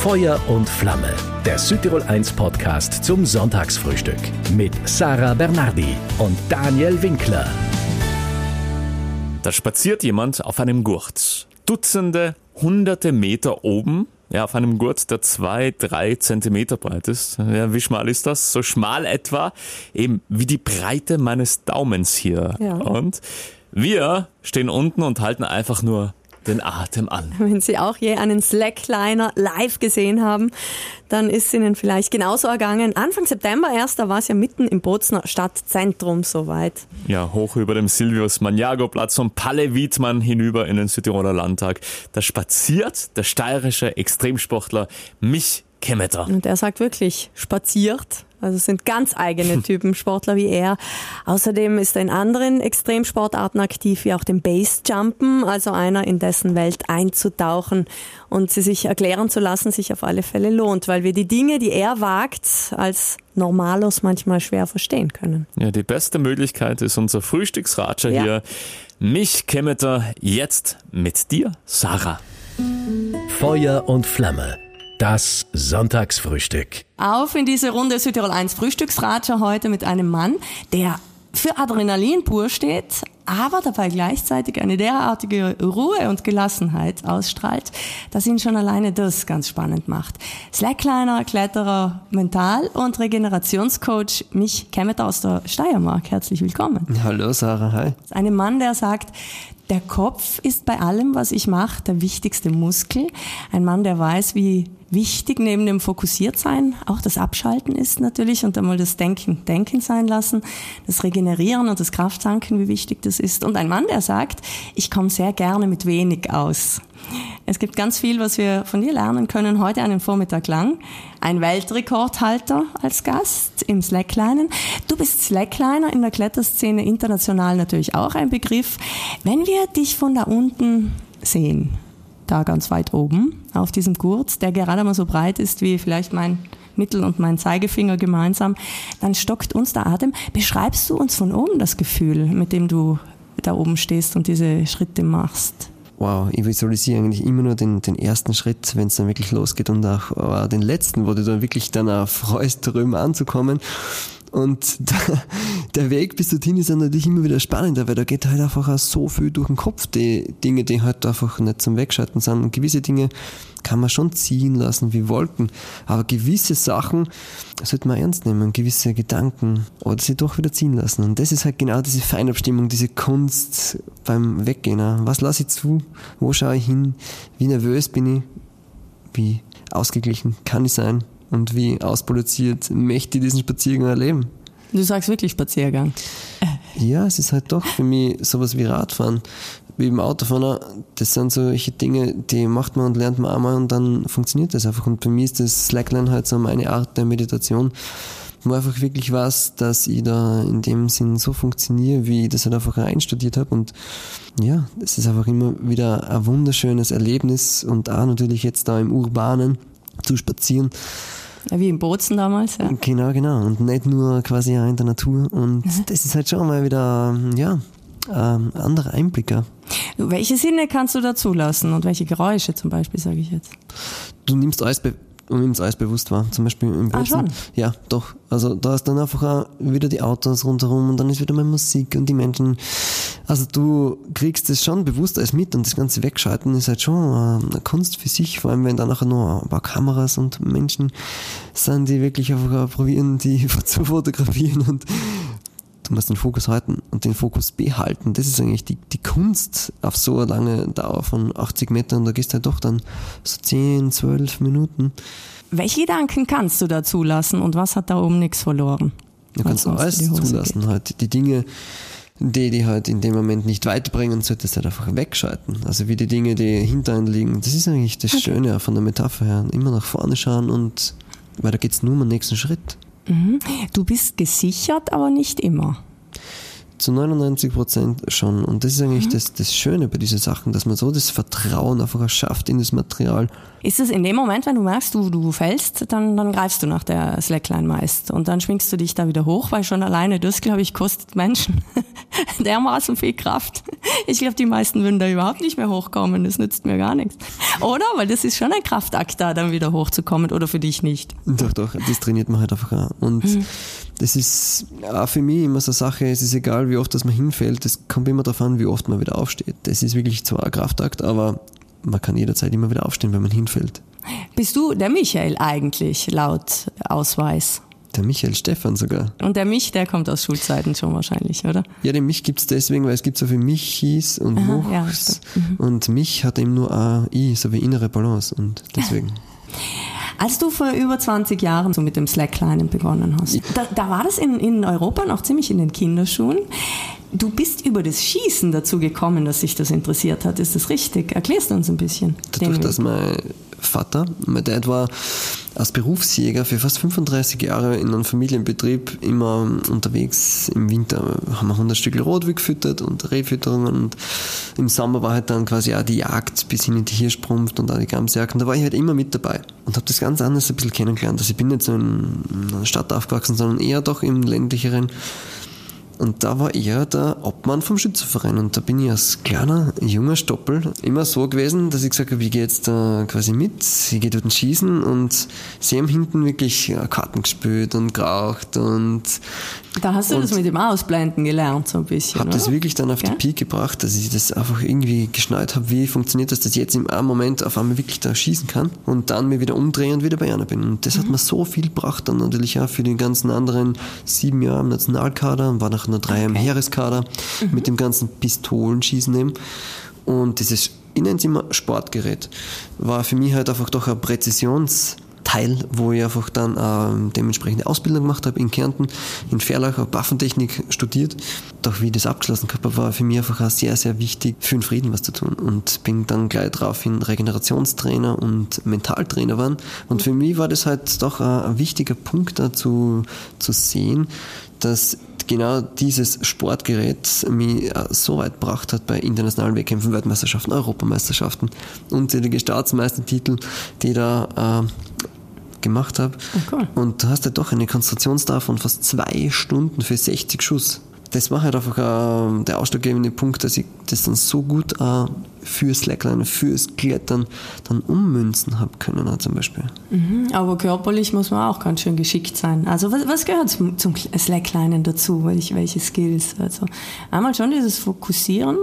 Feuer und Flamme, der Südtirol 1 Podcast zum Sonntagsfrühstück mit Sarah Bernardi und Daniel Winkler. Da spaziert jemand auf einem Gurt. Dutzende, hunderte Meter oben ja, auf einem Gurt, der zwei, drei Zentimeter breit ist. Ja, wie schmal ist das? So schmal etwa eben wie die Breite meines Daumens hier. Ja. Und wir stehen unten und halten einfach nur den Atem an. Wenn Sie auch je einen Slackliner live gesehen haben, dann ist es Ihnen vielleicht genauso ergangen. Anfang September erst, da war es ja mitten im Bozner Stadtzentrum soweit. Ja, hoch über dem Silvius Maniago Platz und Palle Wiedmann hinüber in den Südtiroler Landtag. Da spaziert der steirische Extremsportler Mich Kemeter. Und er sagt wirklich, spaziert. Also es sind ganz eigene Typen Sportler wie er. Außerdem ist er in anderen Extremsportarten aktiv, wie auch dem Basejumpen, also einer, in dessen Welt einzutauchen und sie sich erklären zu lassen, sich auf alle Fälle lohnt, weil wir die Dinge, die er wagt, als Normalos manchmal schwer verstehen können. Ja, die beste Möglichkeit ist unser Frühstücksratscher Ja. hier. Mich Kemeter, jetzt mit dir, Sarah. Feuer und Flamme, das Sonntagsfrühstück. Auf in diese Runde Südtirol 1 Frühstücksratscher heute mit einem Mann, der für Adrenalin pur steht, aber dabei gleichzeitig eine derartige Ruhe und Gelassenheit ausstrahlt, dass ihn schon alleine das ganz spannend macht. Slackliner, Kletterer, Mental- und Regenerationscoach Mich Kemmet aus der Steiermark. Herzlich willkommen. Hallo Sarah, hi. Einem Mann, der sagt, der Kopf ist bei allem, was ich mache, der wichtigste Muskel. Ein Mann, der weiß, wie wichtig neben dem Fokussiertsein auch das Abschalten ist natürlich und einmal das Denken Denken sein lassen, das Regenerieren und das Krafttanken, wie wichtig das ist. Und ein Mann, der sagt, ich komme sehr gerne mit wenig aus. Es gibt ganz viel, was wir von dir lernen können. Heute einen Vormittag lang. Ein Weltrekordhalter als Gast im Slacklinen. Du bist Slackliner in der Kletterszene international natürlich auch ein Begriff. Wenn wir dich von da unten sehen, da ganz weit oben auf diesem Gurt, der gerade mal so breit ist wie vielleicht mein Mittel- und mein Zeigefinger gemeinsam, dann stockt uns der Atem. Beschreibst du uns von oben das Gefühl, mit dem du da oben stehst und diese Schritte machst? Wow, ich visualisiere eigentlich immer nur den, den ersten Schritt, wenn es dann wirklich losgeht und auch äh, den letzten, wo du dann wirklich dann auch freust, drüben anzukommen. Und da, der Weg bis dorthin ist dann natürlich immer wieder spannender, weil da geht halt einfach auch so viel durch den Kopf, die Dinge, die halt einfach nicht zum Wegschalten sind. Und gewisse Dinge kann man schon ziehen lassen wie Wolken, aber gewisse Sachen sollte man ernst nehmen, gewisse Gedanken oder sie doch wieder ziehen lassen. Und das ist halt genau diese Feinabstimmung, diese Kunst beim Weggehen. auch. Was lasse ich zu? Wo schaue ich hin? Wie nervös bin ich? Wie ausgeglichen kann ich sein? Und wie ausproduziert möchte ich diesen Spaziergang erleben? Du sagst wirklich Spaziergang. Ja, es ist halt doch für mich sowas wie Radfahren, wie im Autofahren. Das sind solche Dinge, die macht man und lernt man einmal und dann funktioniert das einfach. Und bei mir ist das Slackline halt so meine Art der Meditation, wo einfach wirklich was, dass ich da in dem Sinn so funktioniere, wie ich das halt einfach einstudiert habe. Und ja, es ist einfach immer wieder ein wunderschönes Erlebnis und auch natürlich jetzt da im Urbanen zu spazieren. Wie im Bozen damals, ja. Genau, genau. Und nicht nur quasi auch in der Natur. Und das ist halt schon mal wieder, ja, ähm, ein anderer Einblick. auch. Welche Sinne kannst du da zulassen und welche Geräusche zum Beispiel, sage ich jetzt? Du nimmst alles, du nimmst alles bewusst wahr. Zum Beispiel im Ah, Bozen. schon? Ja, doch. Also da ist dann einfach auch wieder die Autos rundherum und dann ist wieder mal Musik und die Menschen. Also du kriegst das schon bewusst alles mit und das ganze Wegschalten ist halt schon äh, eine Kunst für sich, vor allem wenn da nachher noch ein paar Kameras und Menschen sind, die wirklich einfach probieren, die zu fotografieren und du musst den Fokus halten und den Fokus behalten. Das ist eigentlich die, die Kunst auf so eine lange Dauer von 80 Metern. Da gehst du halt doch dann so 10, 12 Minuten. Welche Gedanken kannst du da zulassen und was hat da oben nichts verloren? Du kannst alles zulassen. Halt. Die Dinge, die die halt in dem Moment nicht weiterbringen, solltest du halt einfach wegschalten. Also wie die Dinge, die hinter einem liegen. Das ist eigentlich das Schöne auch von der Metapher her. Immer nach vorne schauen und weil da geht's nur um den nächsten Schritt. Du bist gesichert, aber nicht immer. Zu 99 Prozent schon. Und das ist eigentlich das, das Schöne bei diesen Sachen, dass man so das Vertrauen einfach schafft in das Material. Ist es in dem Moment, wenn du merkst, du, du fällst, dann, dann greifst du nach der Slackline meist und dann schwingst du dich da wieder hoch, weil schon alleine das, glaube ich, kostet Menschen dermaßen viel Kraft. Ich glaube, die meisten würden da überhaupt nicht mehr hochkommen. Das nützt mir gar nichts. Oder? Weil das ist schon ein Kraftakt, da dann wieder hochzukommen. Oder für dich nicht? Doch, doch. Das trainiert man halt einfach auch. Und mhm. das ist auch für mich immer so eine Sache. Es ist egal, wie oft dass man hinfällt. Das kommt immer darauf an, wie oft man wieder aufsteht. Das ist wirklich zwar ein Kraftakt, aber man kann jederzeit immer wieder aufstehen, wenn man hinfällt. Bist du der Michael eigentlich laut Ausweis? Der Michael Stefan sogar. Und der Mich, der kommt aus Schulzeiten schon wahrscheinlich, oder? Ja, den Mich gibt es deswegen, weil es gibt so viel Michis und Aha, Muchs. Ja, mhm. Und Mich hat eben nur A, I, so wie innere Balance. Und deswegen. Als du vor über 20 Jahren so mit dem Slackline begonnen hast, da, da, war das in, in Europa noch ziemlich in den Kinderschuhen. Du bist über das Schießen dazu gekommen, dass sich das interessiert hat. Ist das richtig? Erklärst du uns ein bisschen? Dadurch, dass mein Vater, mein Dad war als Berufsjäger für fast 35 Jahre in einem Familienbetrieb immer unterwegs. Im Winter haben wir 100 Stück Rotwild gefüttert und Rehfütterungen und im Sommer war halt dann quasi auch die Jagd bis hin in die Hirschprumpft und auch die Gamsjagd und da war ich halt immer mit dabei und habe das ganz anders ein bisschen kennengelernt. Also ich bin nicht so in einer Stadt aufgewachsen, sondern eher doch im ländlicheren und da war er der Obmann vom Schützenverein. Und da bin ich als kleiner, junger Stoppel immer so gewesen, dass ich gesagt habe, ich gehe jetzt da quasi mit, ich gehe dort schießen und sie haben hinten wirklich Karten gespielt und geraucht und da hast du das mit dem Ausblenden gelernt, so ein bisschen. Habe das wirklich dann auf ja? die Peak gebracht, dass ich das einfach irgendwie geschnallt habe, wie funktioniert das, dass ich jetzt im einen Moment auf einmal wirklich da schießen kann und dann mir wieder umdrehe und wieder bei einer bin. Und das mhm. hat mir so viel gebracht, dann natürlich auch für die ganzen anderen sieben Jahre im Nationalkader und war nach nur drei okay. im Heereskader mhm. mit dem ganzen Pistolenschießen eben. Und dieses, ich nenne es immer Sportgerät, war für mich halt einfach doch ein Präzisions- Teil, wo ich einfach dann äh, dementsprechende Ausbildung gemacht habe in Kärnten, in Verlach, habe Waffentechnik studiert. Doch wie ich das abgeschlossen habe, war für mich einfach auch sehr, sehr wichtig, für den Frieden was zu tun. Und bin dann gleich daraufhin Regenerationstrainer und Mentaltrainer geworden. Und für mich war das halt doch ein, wichtiger Punkt dazu zu sehen, dass genau dieses Sportgerät mich so weit gebracht hat bei internationalen Wettkämpfen, Weltmeisterschaften, Europameisterschaften, unzählige Staatsmeistertitel, die da äh, gemacht habe. Oh, cool. Und du hast ja doch eine Konstruktionsdauer von fast zwei Stunden für 60 Schuss. Das war halt einfach äh, der ausschlaggebende Punkt, dass ich das dann so gut äh, fürs Slackline, fürs Klettern dann ummünzen habe können, auch zum Beispiel. Mhm, aber körperlich muss man auch ganz schön geschickt sein. Also was, was gehört zum, zum Slacklinen dazu? Welche, welche Skills? Also einmal schon dieses Fokussieren,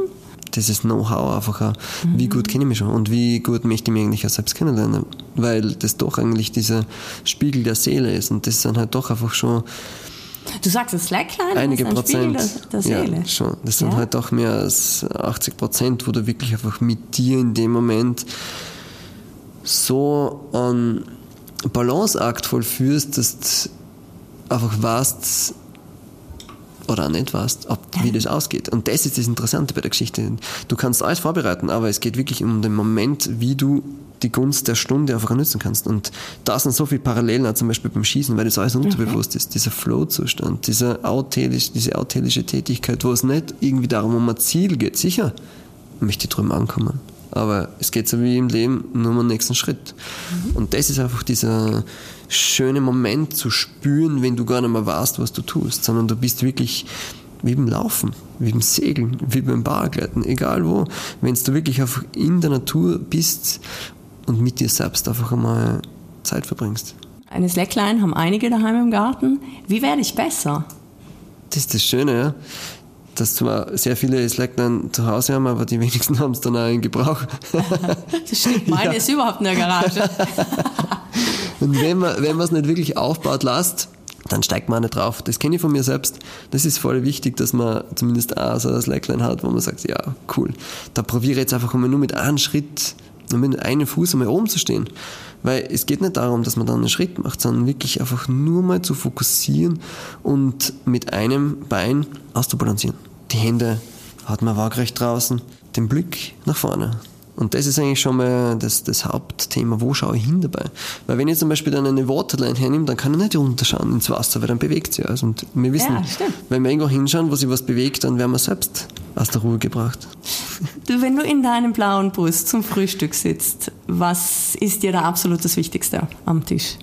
dieses Know-how einfach auch, mhm. wie gut kenne ich mich schon und wie gut möchte ich mich eigentlich auch selbst kennenlernen, weil das doch eigentlich dieser Spiegel der Seele ist und das sind halt doch einfach schon Du sagst, das Slackline einige ist ein Prozent, Spiegel der, der Seele. Ja, schon. Das sind ja. halt doch mehr als 80 Prozent, wo du wirklich einfach mit dir in dem Moment so einen Balanceakt vollführst, dass du einfach weißt, oder auch nicht weißt, ob, wie das ausgeht. Und das ist das Interessante bei der Geschichte. Du kannst alles vorbereiten, aber es geht wirklich um den Moment, wie du die Gunst der Stunde einfach nutzen kannst. Und da sind so viele Parallelen, auch zum Beispiel beim Schießen, weil das alles unterbewusst ist. Dieser Flow-Zustand, diese authelisch, diese authelische Tätigkeit, wo es nicht irgendwie darum um ein Ziel geht. Sicher möchte ich drüben ankommen. Aber es geht so wie im Leben nur um den nächsten Schritt. Mhm. Und das ist einfach dieser schöne Moment zu spüren, wenn du gar nicht mehr weißt, was du tust, sondern du bist wirklich wie beim Laufen, wie beim Segeln, wie beim Bargleiten, egal wo. Wenn du wirklich einfach in der Natur bist und mit dir selbst einfach einmal Zeit verbringst. Eine Slackline haben einige daheim im Garten. Wie werde ich besser? Das ist das Schöne, ja dass zwar sehr viele Slackline zu Hause haben, aber die wenigsten haben es dann auch in Gebrauch. das stimmt, meine ja. ist überhaupt in der Garage. Und wenn man wenn es nicht wirklich aufbaut lässt, dann steigt man nicht drauf. Das kenne ich von mir selbst. Das ist voll wichtig, dass man zumindest auch so ein Slackline hat, wo man sagt, ja, cool. Da probiere ich jetzt einfach mal nur mit einem Schritt, nur mit einem Fuß einmal oben zu stehen. Weil es geht nicht darum, dass man dann einen Schritt macht, sondern wirklich einfach nur mal zu fokussieren und mit einem Bein auszubalancieren. Die Hände hat man waagrecht draußen, den Blick nach vorne. Und das ist eigentlich schon mal das, das Hauptthema, wo schaue ich hin dabei? Weil wenn ich zum Beispiel dann eine Waterline hernehme, dann kann ich nicht runterschauen ins Wasser, weil dann bewegt sie alles. Und wir wissen, ja, wenn wir irgendwo hinschauen, wo sich was bewegt, dann werden wir selbst aus der Ruhe gebracht. Du, wenn du in deinem blauen Bus zum Frühstück sitzt, was ist dir da absolut das Wichtigste am Tisch?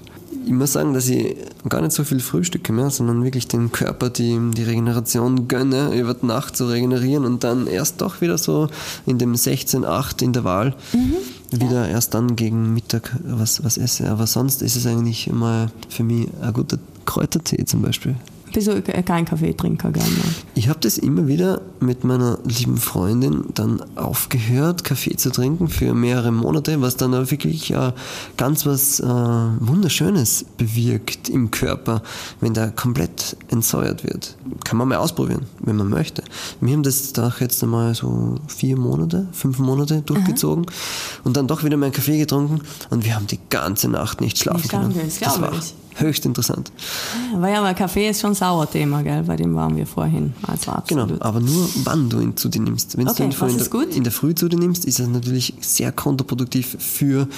Ich muss sagen, dass ich gar nicht so viel frühstücke mehr, sondern wirklich den Körper die, die Regeneration gönne, über die Nacht zu regenerieren und dann erst doch wieder so in dem 16-8 Intervall mhm. wieder ja. erst dann gegen Mittag was, was esse. Aber sonst ist es eigentlich immer für mich ein guter Kräutertee zum Beispiel bist du kein Kaffeetrinker gerne? Ich habe das immer wieder mit meiner lieben Freundin dann aufgehört, Kaffee zu trinken für mehrere Monate, was dann auch wirklich äh, ganz was äh, Wunderschönes bewirkt im Körper, wenn der komplett entsäuert wird. Kann man mal ausprobieren, wenn man möchte. Wir haben das doch jetzt einmal so vier Monate, fünf Monate durchgezogen Aha. und dann doch wieder mal einen Kaffee getrunken und wir haben die ganze Nacht nicht schlafen können. Das, das war ich höchst interessant. Weil ja, aber Kaffee ist schon sauer Thema, gell? Bei dem waren wir vorhin. Also absolut. Genau, aber nur wann du ihn zu dir nimmst. Wenn okay, du ihn in der, in der Früh zu dir nimmst, ist es natürlich sehr kontraproduktiv für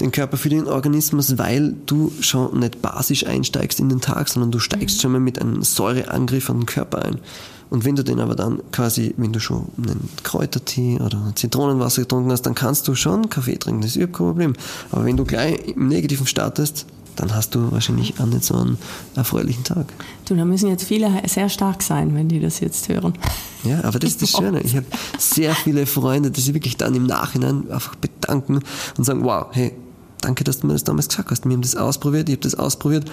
den Körper, für den Organismus, weil du schon nicht basisch einsteigst in den Tag, sondern du steigst mhm. schon mal mit einem Säureangriff an den Körper ein. Und wenn du den aber dann quasi, wenn du schon einen Kräutertee oder Zitronenwasser getrunken hast, dann kannst du schon Kaffee trinken, das ist überhaupt kein Problem. Aber wenn du gleich im Negativen startest, dann hast du wahrscheinlich auch nicht so einen erfreulichen Tag. Du, da müssen jetzt viele sehr stark sein, wenn die das jetzt hören. Ja, aber das ist das Schöne. Ich habe sehr viele Freunde, die sich wirklich dann im Nachhinein einfach bedanken und sagen, wow, hey, danke, dass du mir das damals gesagt hast. Wir haben das ausprobiert, ich habe das ausprobiert.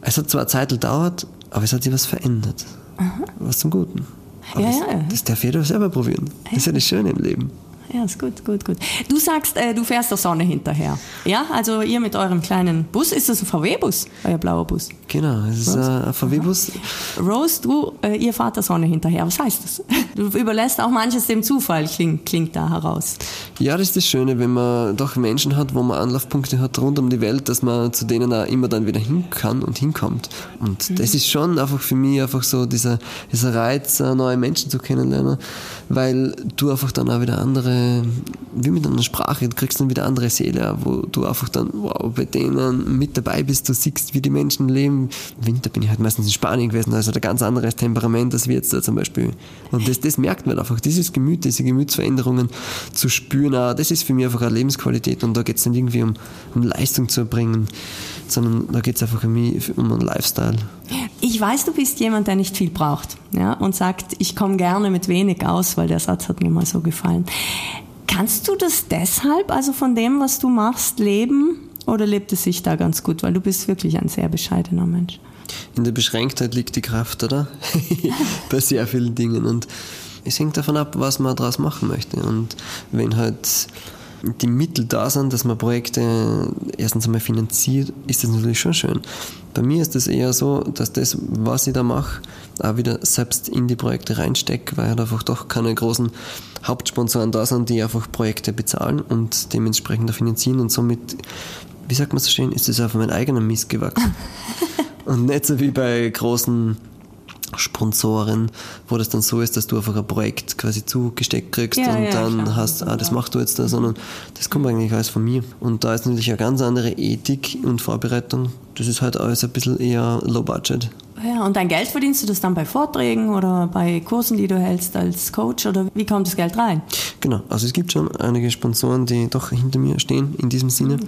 Es hat zwar eine Zeit gedauert, aber es hat sich was verändert. Aha. Was zum Guten. Aber ja, das, ja. das darf jeder selber probieren. Das ist ja das Schöne im Leben. Ja, ist gut, gut, gut. Du sagst, äh, du fährst der Sonne hinterher. Ja, also ihr mit eurem kleinen Bus, ist das ein VW-Bus, euer blauer Bus? Genau, es ist Rose? ein VW-Bus. Rose, du, äh, ihr fahrt der Sonne hinterher. Was heißt das? Du überlässt auch manches dem Zufall, klingt, klingt da heraus. Ja, das ist das Schöne, wenn man doch Menschen hat, wo man Anlaufpunkte hat rund um die Welt, dass man zu denen auch immer dann wieder hin kann und hinkommt. Und mhm. das ist schon einfach für mich einfach so dieser, dieser Reiz, äh, neue Menschen zu kennenlernen, weil du einfach dann auch wieder andere wie mit einer Sprache, du kriegst dann wieder andere Seele, wo du einfach dann, wow, bei denen mit dabei bist, du siehst, wie die Menschen leben. Im Winter bin ich halt meistens in Spanien gewesen, also ein ganz anderes Temperament als wir jetzt da zum Beispiel. Und das, das merkt man einfach, dieses Gemüt, diese Gemütsveränderungen zu spüren, auch, das ist für mich einfach eine Lebensqualität und da geht es nicht irgendwie um, um Leistung zu erbringen, sondern da geht es einfach um, um einen Lifestyle. Ich weiß, du bist jemand, der nicht viel braucht ja, und sagt, ich komme gerne mit wenig aus, weil der Satz hat mir mal so gefallen. Kannst du das deshalb, also von dem, was du machst, leben oder lebt es sich da ganz gut? Weil du bist wirklich ein sehr bescheidener Mensch. In der Beschränktheit liegt die Kraft, oder? Bei sehr vielen Dingen. Und es hängt davon ab, was man daraus machen möchte. Und wenn halt die Mittel da sind, dass man Projekte erstens einmal finanziert, ist das natürlich schon schön. Bei mir ist es eher so, dass das, was ich da mache, auch wieder selbst in die Projekte reinstecke, weil halt einfach doch keine großen Hauptsponsoren da sind, die einfach Projekte bezahlen und dementsprechend auch finanzieren und somit, wie sagt man so schön, ist es auf meinen eigenen Mist gewachsen. und nicht so wie bei großen Sponsoren, wo das dann so ist, dass du einfach ein Projekt quasi zugesteckt kriegst ja, und ja, dann klar. hast, ah, das machst du jetzt da, sondern das kommt eigentlich alles von mir. Und da ist natürlich eine ganz andere Ethik und Vorbereitung. Das ist halt alles ein bisschen eher low budget. Ja, und dein Geld verdienst du das dann bei Vorträgen oder bei Kursen, die du hältst als Coach oder wie kommt das Geld rein? Genau, also es gibt schon einige Sponsoren, die doch hinter mir stehen in diesem Sinne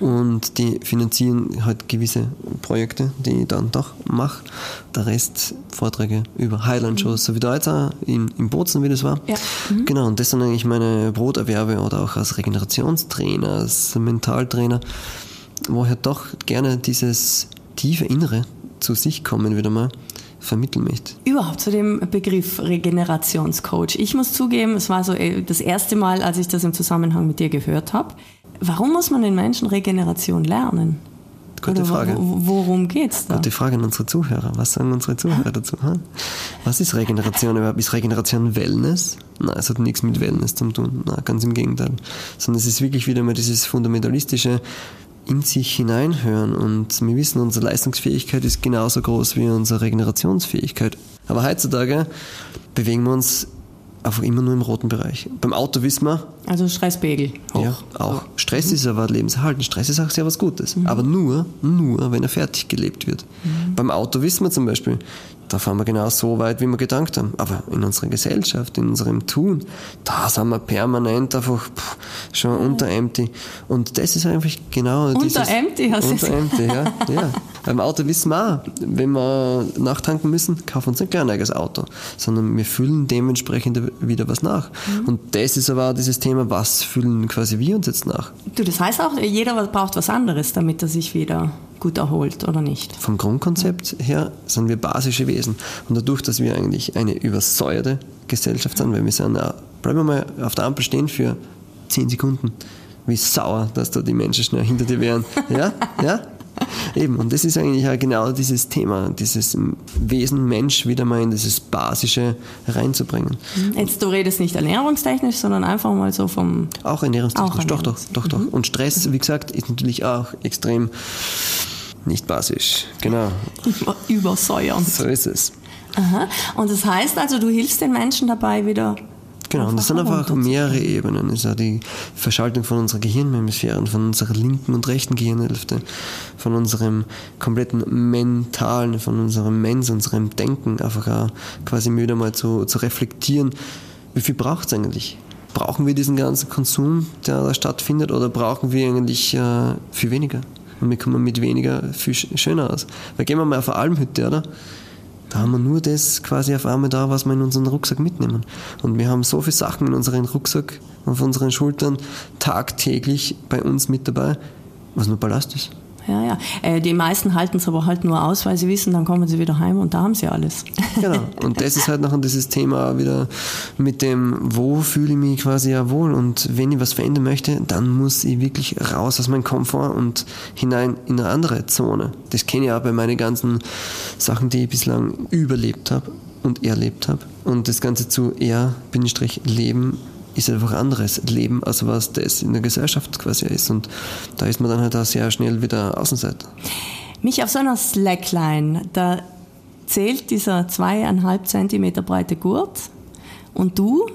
mhm, und die finanzieren halt gewisse Projekte, die ich dann doch mache. Der Rest Vorträge über Highland-Shows, mhm. so wie da jetzt auch in, in Bozen, wie das war. Ja. Mhm. Genau, und das sind eigentlich meine Broterwerbe oder auch als Regenerationstrainer, als Mentaltrainer, wo ich halt doch gerne dieses tiefe Innere zu sich kommen wieder mal vermitteln möchte. Überhaupt zu dem Begriff Regenerationscoach. Ich muss zugeben, es war so äh, das erste Mal, als ich das im Zusammenhang mit dir gehört habe. Warum muss man den Menschen Regeneration lernen? Gute Frage. Worum geht es da? Gute Frage an unsere Zuhörer. Was sagen unsere Zuhörer dazu? Was ist Regeneration überhaupt? Ist Regeneration Wellness? Nein, es hat nichts mit Wellness zu tun. Nein, ganz im Gegenteil. Sondern es ist wirklich wieder mal dieses fundamentalistische, in sich hineinhören und wir wissen, unsere Leistungsfähigkeit ist genauso groß wie unsere Regenerationsfähigkeit. Aber heutzutage bewegen wir uns einfach immer nur im roten Bereich. Beim Auto wissen wir, Also Stresspegel hoch. ja, auch Stress ist aber lebenserhaltend. Stress ist auch sehr was Gutes. Aber nur, nur, wenn er fertig gelebt wird. Beim Auto wissen wir zum Beispiel, da fahren wir genau so weit, wie wir gedankt haben. Aber in unserer Gesellschaft, in unserem Tun, da sind wir permanent einfach pff, schon unter empty. Und das ist einfach genau Unter dieses... empty, hast du Unter empty, ja, ja. Beim Auto wissen wir auch, wenn wir nachtanken müssen, kaufen wir uns ein eigenes Auto, sondern wir füllen dementsprechend wieder was nach. Mhm. Und das ist aber auch dieses Thema, was füllen quasi wir uns jetzt nach? Du, das heißt auch, jeder braucht was anderes, damit er sich wieder gut erholt, oder nicht? Vom Grundkonzept her sind wir basische Wesen. Und dadurch, dass wir eigentlich eine übersäuerte Gesellschaft sind, weil wir sind, bleiben wir mal auf der Ampel stehen für 10 Sekunden. Wie sauer, dass da die Menschen schnell hinter dir wären. Ja? Ja? Eben, und das ist eigentlich auch genau dieses Thema, dieses Wesen Mensch wieder mal in dieses Basische reinzubringen. Jetzt, du redest nicht ernährungstechnisch, sondern einfach mal so vom... Auch ernährungstechnisch, Auch doch, doch, ernährungs- doch, doch. Und Stress, wie gesagt, ist natürlich auch extrem nicht basisch. Genau, Über Übersäuern. so ist es. Aha. Und das heißt also, du hilfst den Menschen dabei wieder. Genau, und das sind einfach mehrere Ebenen. Das ist ja die Verschaltung von unserer Gehirnhemisphären, von unserer linken und rechten Gehirnhälfte, von unserem kompletten Mentalen, von unserem Mens, unserem Denken, einfach auch quasi wieder mal zu, zu reflektieren, wie viel braucht es eigentlich? Brauchen wir diesen ganzen Konsum, der da stattfindet, oder brauchen wir eigentlich äh, viel weniger? Und wir kommen mit weniger viel sch- schöner aus. Weil gehen wir mal auf eine Almhütte, oder? Da haben wir nur das quasi auf einmal da, was wir in unseren Rucksack mitnehmen. Und wir haben so viele Sachen in unseren Rucksack, auf unseren Schultern, tagtäglich bei uns mit dabei, was nur Ballast ist. Ja, ja. Äh, die meisten halten es aber halt nur aus, weil sie wissen, dann kommen sie wieder heim und da haben sie alles. Genau. Und das ist halt nachher dieses Thema wieder mit dem, wo fühle ich mich quasi ja wohl. Und wenn ich was verändern möchte, dann muss ich wirklich raus aus meinem Komfort und hinein in eine andere Zone. Das kenne ich auch bei meinen ganzen Sachen, die ich bislang überlebt habe und erlebt habe. Und das Ganze zu er-leben ist einfach anderes Leben, als was das in der Gesellschaft quasi ist. Und da ist man dann halt auch sehr schnell wieder Außenseiter. Mich auf so einer Slackline, da zählt dieser zweieinhalb Zentimeter breite Gurt und du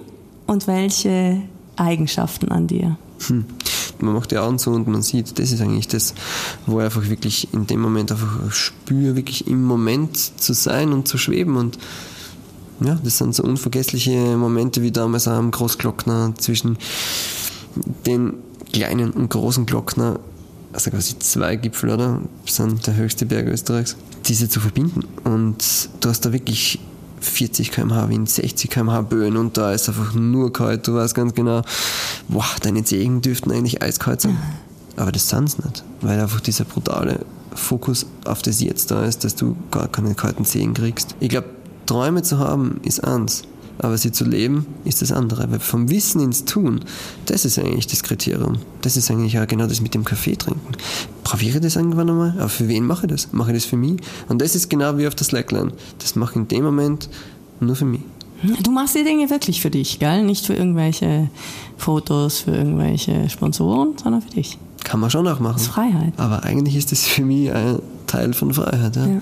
und welche Eigenschaften an dir? Hm. Man macht die Augen zu und man sieht, das ist eigentlich das, wo ich einfach wirklich in dem Moment einfach spüre, wirklich im Moment zu sein und zu schweben und ja, das sind so unvergessliche Momente wie damals am Großglockner zwischen den kleinen und großen Glockner, also quasi zwei Gipfel, oder? Das sind der höchste Berg Österreichs, diese zu verbinden. Und du hast da wirklich 40 km/h Wind, 60 km/h Böen und da ist einfach nur kalt. Du weißt ganz genau, boah, deine Zehen dürften eigentlich eiskalt sein. Aber das sind sie nicht, weil einfach dieser brutale Fokus auf das Jetzt da ist, dass du gar keine kalten Zehen kriegst. Ich glaube, Träume zu haben ist eins, aber sie zu leben ist das andere. Weil vom Wissen ins Tun, das ist eigentlich das Kriterium. Das ist eigentlich auch genau das mit dem Kaffee trinken. Probiere das irgendwann einmal? Aber für wen mache ich das? Mache ich das für mich? Und das ist genau wie auf der Slackline. Das mache ich in dem Moment nur für mich. Du machst die Dinge wirklich für dich, gell? Nicht für irgendwelche Fotos, für irgendwelche Sponsoren, sondern für dich. Kann man schon auch machen. Das ist Freiheit. Aber eigentlich ist das für mich ein Teil von Freiheit. Ja. Ja.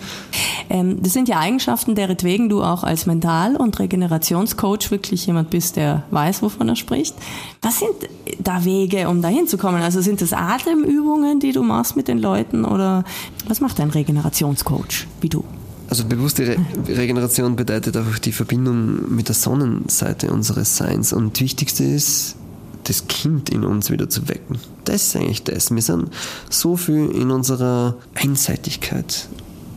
Ähm, das sind ja Eigenschaften, deretwegen du auch als Mental- und Regenerationscoach wirklich jemand bist, der weiß, wovon er spricht. Was sind da Wege, um da hinzukommen? Also sind das Atemübungen, die du machst mit den Leuten oder was macht ein Regenerationscoach wie du? Also bewusste Re Regeneration bedeutet einfach die Verbindung mit der Sonnenseite unseres Seins. Und das Wichtigste ist, das Kind in uns wieder zu wecken. Das ist eigentlich das. Wir sind so viel in unserer Einseitigkeit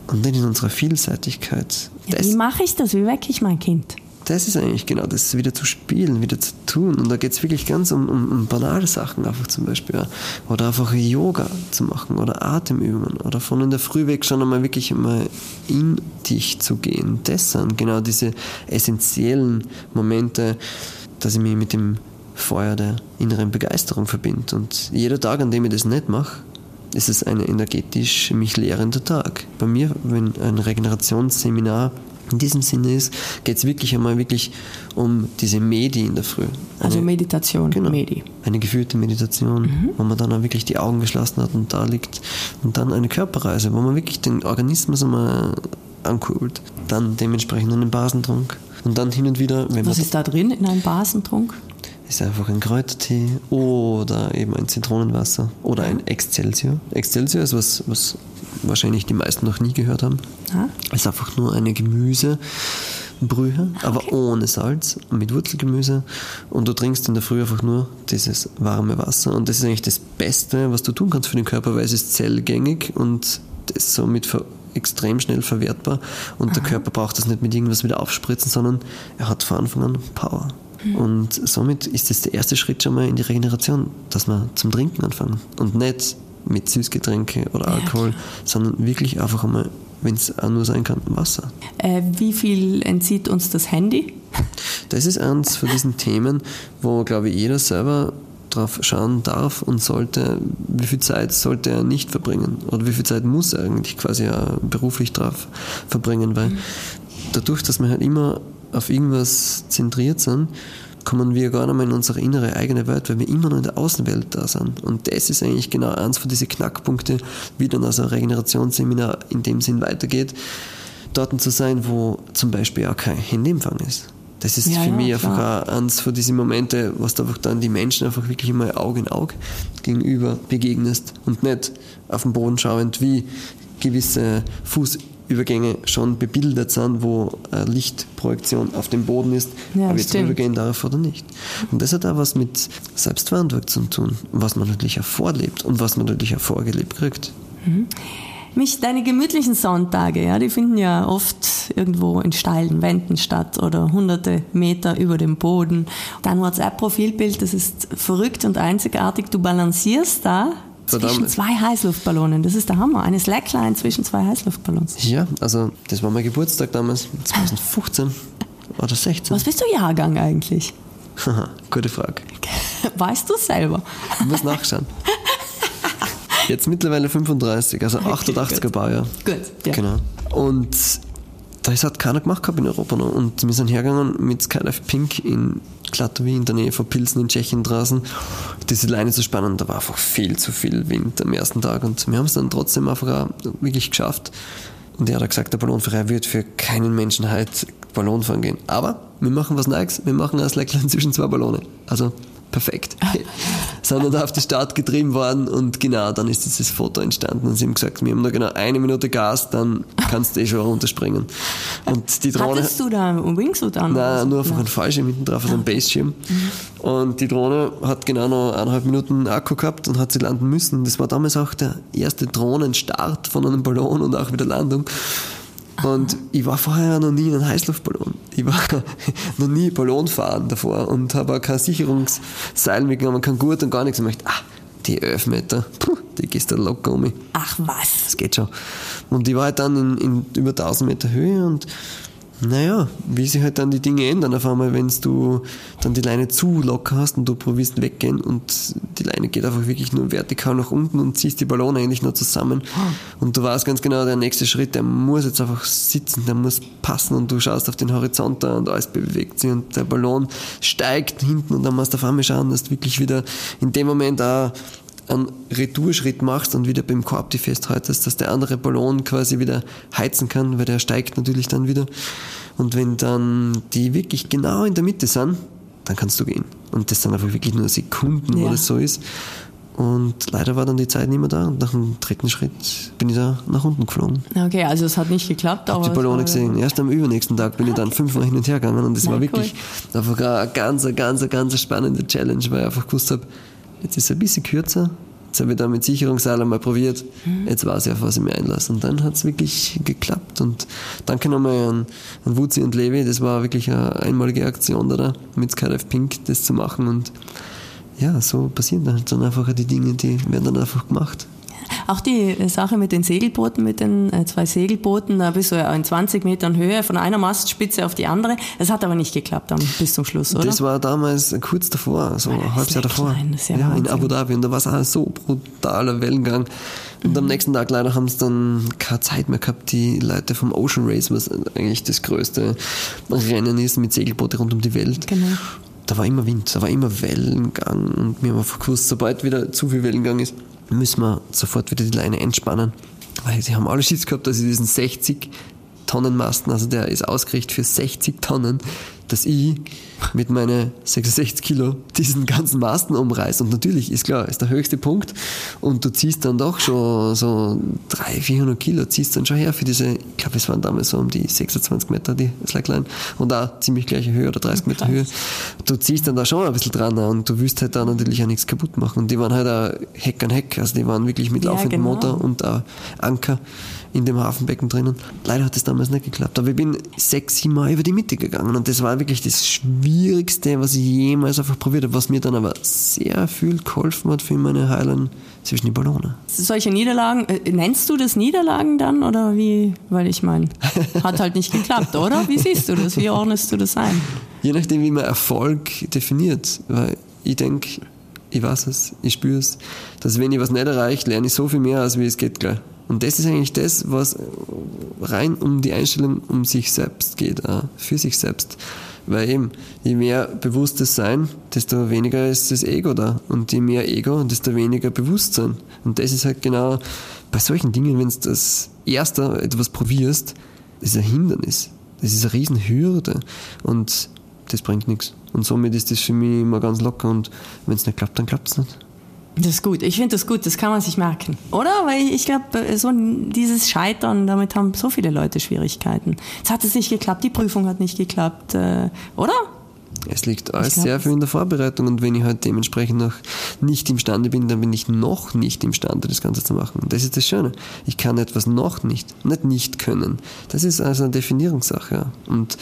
und nicht in unserer Vielseitigkeit. Ja, wie mache ich das? Wie wecke ich mein Kind? das ist eigentlich genau das, wieder zu spielen, wieder zu tun. Und da geht es wirklich ganz um, um, um banale Sachen, einfach zum Beispiel. Ja. Oder einfach Yoga zu machen oder Atemübungen. Oder von in der Früh weg schon einmal wirklich mal in dich zu gehen. Das sind genau diese essentiellen Momente, dass ich mich mit dem Feuer der inneren Begeisterung verbinde. Und jeder Tag, an dem ich das nicht mache, ist es ein energetisch mich lehrender Tag. Bei mir, wenn ein Regenerationsseminar in diesem Sinne ist, geht es wirklich einmal wirklich um diese Medi in der Früh. Also Eine- Meditation, Genau. Medi. Eine geführte Meditation, wo man dann auch wirklich die Augen geschlossen hat und da liegt. Und dann eine Körperreise, wo man wirklich den Organismus einmal ankurbelt. Dann dementsprechend einen Basentrunk. Und dann hin und wieder, wenn Was man ist da drin in einem Basentrunk? Ist einfach ein Kräutertee oder eben ein Zitronenwasser oder ein Excelsior. Excelsior ist was, was wahrscheinlich die meisten noch nie gehört haben. Ah. Ist einfach nur eine Gemüsebrühe, aber ohne Salz, mit Wurzelgemüse. Und du trinkst in der Früh einfach nur dieses warme Wasser. Und das ist eigentlich das Beste, was du tun kannst für den Körper, weil es ist zellgängig und ist somit extrem schnell verwertbar. Und der Körper braucht das nicht mit irgendwas wieder aufspritzen, sondern er hat von Anfang an Power. Und somit ist das der erste Schritt schon mal in die Regeneration, dass wir zum Trinken anfangen. Und nicht mit Süßgetränke oder Ja, Alkohol, sondern wirklich einfach einmal, wenn es auch nur sein kann, Wasser. Äh, wie viel entzieht uns das Handy? Das ist eins von diesen Themen, wo, glaube ich, jeder selber drauf schauen darf und sollte, wie viel Zeit sollte er nicht verbringen oder wie viel Zeit muss er eigentlich quasi auch beruflich drauf verbringen, weil dadurch, dass wir halt immer auf irgendwas zentriert sind, kommen wir gar nicht mehr in unsere innere eigene Welt, weil wir immer nur in der Außenwelt da sind. Und das ist eigentlich genau eins von diesen Knackpunkte, wie dann also ein Regenerationsseminar in dem Sinn weitergeht, dort zu sein, wo zum Beispiel auch kein Handyempfang ist. Das ist Ja, für ja, mich klar. einfach auch eins von diesen Momente, was du einfach dann die Menschen einfach wirklich mal Auge in Auge gegenüber begegnest und nicht auf den Boden schauend, wie gewisse Fußübergänge schon bebildert sind, wo eine Lichtprojektion auf dem Boden ist, Ja, aber jetzt stimmt. rübergehen darf oder nicht. Und das hat auch was mit Selbstverantwortung zu tun, was man natürlich auch vorlebt und was man natürlich auch vorgelebt kriegt. Mich, deine gemütlichen Sonntage, ja, die finden ja oft irgendwo in steilen Wänden statt oder hunderte Meter über dem Boden. Dein WhatsApp-Profilbild, das ist verrückt und einzigartig. Du balancierst da zwischen zwei Heißluftballonen. Das ist der Hammer. Eine Slackline zwischen zwei Heißluftballons. Ja, also das war mein Geburtstag damals, 2015 oder 16. Was bist du Jahrgang eigentlich? Gute Frage. Weißt du selber? Ich muss nachschauen. Jetzt mittlerweile 35, also 88er gut. Baujahr. Gut, ja. Genau. Und das hat keiner gemacht gehabt in Europa noch. Und wir sind hergegangen mit Skydive Pink in Klatovy in der Nähe von Pilsen in Tschechien draußen, diese Leine zu spannen. Da war einfach viel zu viel Wind am ersten Tag. Und wir haben es dann trotzdem einfach auch wirklich geschafft. Und er hat gesagt, der Ballonfahrer wird für keinen Menschen heute Ballon fahren gehen. Aber wir machen was Neues. Wir machen ein Slackline zwischen zwei Ballone. Also perfekt. sind dann auf die Start getrieben worden und genau, dann ist dieses Foto entstanden und sie haben gesagt, wir haben nur genau eine Minute Gas, dann kannst du eh schon runterspringen. Und die Drohne... Hattest du da einen Wingsuit an? Nein, nur einfach ein Fallschirm hinten drauf, also ein Bassschirm. Und die Drohne hat genau noch eineinhalb Minuten Akku gehabt und hat sie landen müssen. Das war damals auch der erste Drohnenstart von einem Ballon und auch wieder Landung. Und ich war vorher noch nie in einem Heißluftballon. Ich war noch nie Ballon fahren davor und habe auch kein Sicherungsseil mitgenommen, kein Gurt und gar nichts. Ich dachte, ah, die 11 Meter, puh, die gehst du locker um mich. Ach was. Das geht schon. Und ich war halt dann in, in über 1000 Meter Höhe und naja, wie sich halt dann die Dinge ändern. Auf einmal, wenn du dann die Leine zu locker hast und du probierst weggehen und die Leine geht einfach wirklich nur vertikal nach unten und ziehst die Ballone eigentlich nur zusammen. Und du weißt ganz genau, der nächste Schritt, der muss jetzt einfach sitzen, der muss passen und du schaust auf den Horizont da und alles bewegt sich und der Ballon steigt hinten und dann musst du auf einmal schauen, dass du wirklich wieder in dem Moment auch einen Retourschritt machst und wieder beim Korb die festhaltest, dass der andere Ballon quasi wieder heizen kann, weil der steigt natürlich dann wieder. Und wenn dann die wirklich genau in der Mitte sind, dann kannst du gehen. Und das sind einfach wirklich nur Sekunden, wo Ja. das so ist. Und leider war dann die Zeit nicht mehr da. Und nach dem dritten Schritt bin ich da nach unten geflogen. Okay, also es hat nicht geklappt, aber. Hab die Ballone gesehen. Erst am übernächsten Tag bin ich dann fünfmal hin und her gegangen und das Na, war cool. wirklich einfach eine ganz, ganz, ganz spannende Challenge, weil ich einfach gewusst habe, jetzt ist es ein bisschen kürzer. Jetzt habe ich da mit Sicherungsseil einmal probiert. Jetzt weiß ich, auf was ich mir einlasse. Und dann hat es wirklich geklappt. Und danke nochmal an, an Wutzi und Levi. Das war wirklich eine einmalige Aktion da, mit Skydive Pink das zu machen. Und ja, so passieren dann, dann einfach die Dinge, die werden dann einfach gemacht. Auch die Sache mit den Segelbooten, mit den äh, zwei Segelbooten, da bist du ja in 20 Metern Höhe von einer Mastspitze auf die andere. Das hat aber nicht geklappt dann bis zum Schluss, oder? Das war damals kurz davor, so ein halbes Jahr davor. Ist ja ja, in. Abu Dhabi. Und da war es auch so brutaler Wellengang. Und Mhm. am nächsten Tag leider haben sie dann keine Zeit mehr gehabt, die Leute vom Ocean Race, was eigentlich das größte Rennen ist mit Segelboote rund um die Welt. Genau. Da war immer Wind, da war immer Wellengang und wir haben gewusst, sobald wieder zu viel Wellengang ist, müssen wir sofort wieder die Leine entspannen. Weil sie haben alle Schiss gehabt, dass sie diesen 60 Tonnenmasten, also der ist ausgerichtet für 60 Tonnen, dass ich mit meinen 66 Kilo diesen ganzen Masten umreiße. Und natürlich, ist klar, ist der höchste Punkt. Und du ziehst dann doch schon so 300, 400 Kilo, ziehst dann schon her für diese, ich glaube, es waren damals so um die 26 Meter, die Slackline. Und auch ziemlich gleiche Höhe oder 30 Meter Höhe. Du ziehst dann da schon ein bisschen dran und du willst halt da natürlich auch nichts kaputt machen. Und die waren halt auch Heck an Heck, also die waren wirklich mit Ja, laufendem genau. Motor und auch Anker in dem Hafenbecken drinnen. Leider hat es damals nicht geklappt, aber ich bin sechs, sieben Mal über die Mitte gegangen und das war wirklich das Schwierigste, was ich jemals einfach probiert habe, was mir dann aber sehr viel geholfen hat für meine Heilen zwischen die Ballone. Solche Niederlagen, äh, nennst du das Niederlagen dann oder wie? Weil ich meine, hat halt nicht geklappt, oder? Wie siehst du das? Wie ordnest du das ein? Je nachdem, wie man Erfolg definiert, weil ich denke, ich weiß es, ich spüre es, dass wenn ich was nicht erreiche, lerne ich so viel mehr, als wie es geht gleich. Und das ist eigentlich das, was rein um die Einstellung um sich selbst geht, für sich selbst. Weil eben, je mehr bewusstes Sein, desto weniger ist das Ego da. Und je mehr Ego, desto weniger Bewusstsein. Und das ist halt genau bei solchen Dingen, wenn du das erste etwas probierst, ist ein Hindernis. Das ist eine Riesenhürde. Und das bringt nichts. Und somit ist das für mich immer ganz locker. Und wenn es nicht klappt, dann klappt es nicht. Das ist gut. Ich finde das gut. Das kann man sich merken. Oder? Weil ich glaube, so dieses Scheitern, damit haben so viele Leute Schwierigkeiten. Jetzt hat es nicht geklappt, die Prüfung hat nicht geklappt. Äh, oder? Es liegt alles glaub, sehr viel in der Vorbereitung und wenn ich halt dementsprechend noch nicht imstande bin, dann bin ich noch nicht imstande, das Ganze zu machen. Und das ist das Schöne. Ich kann etwas noch nicht, nicht nicht können. Das ist also eine Definierungssache. Und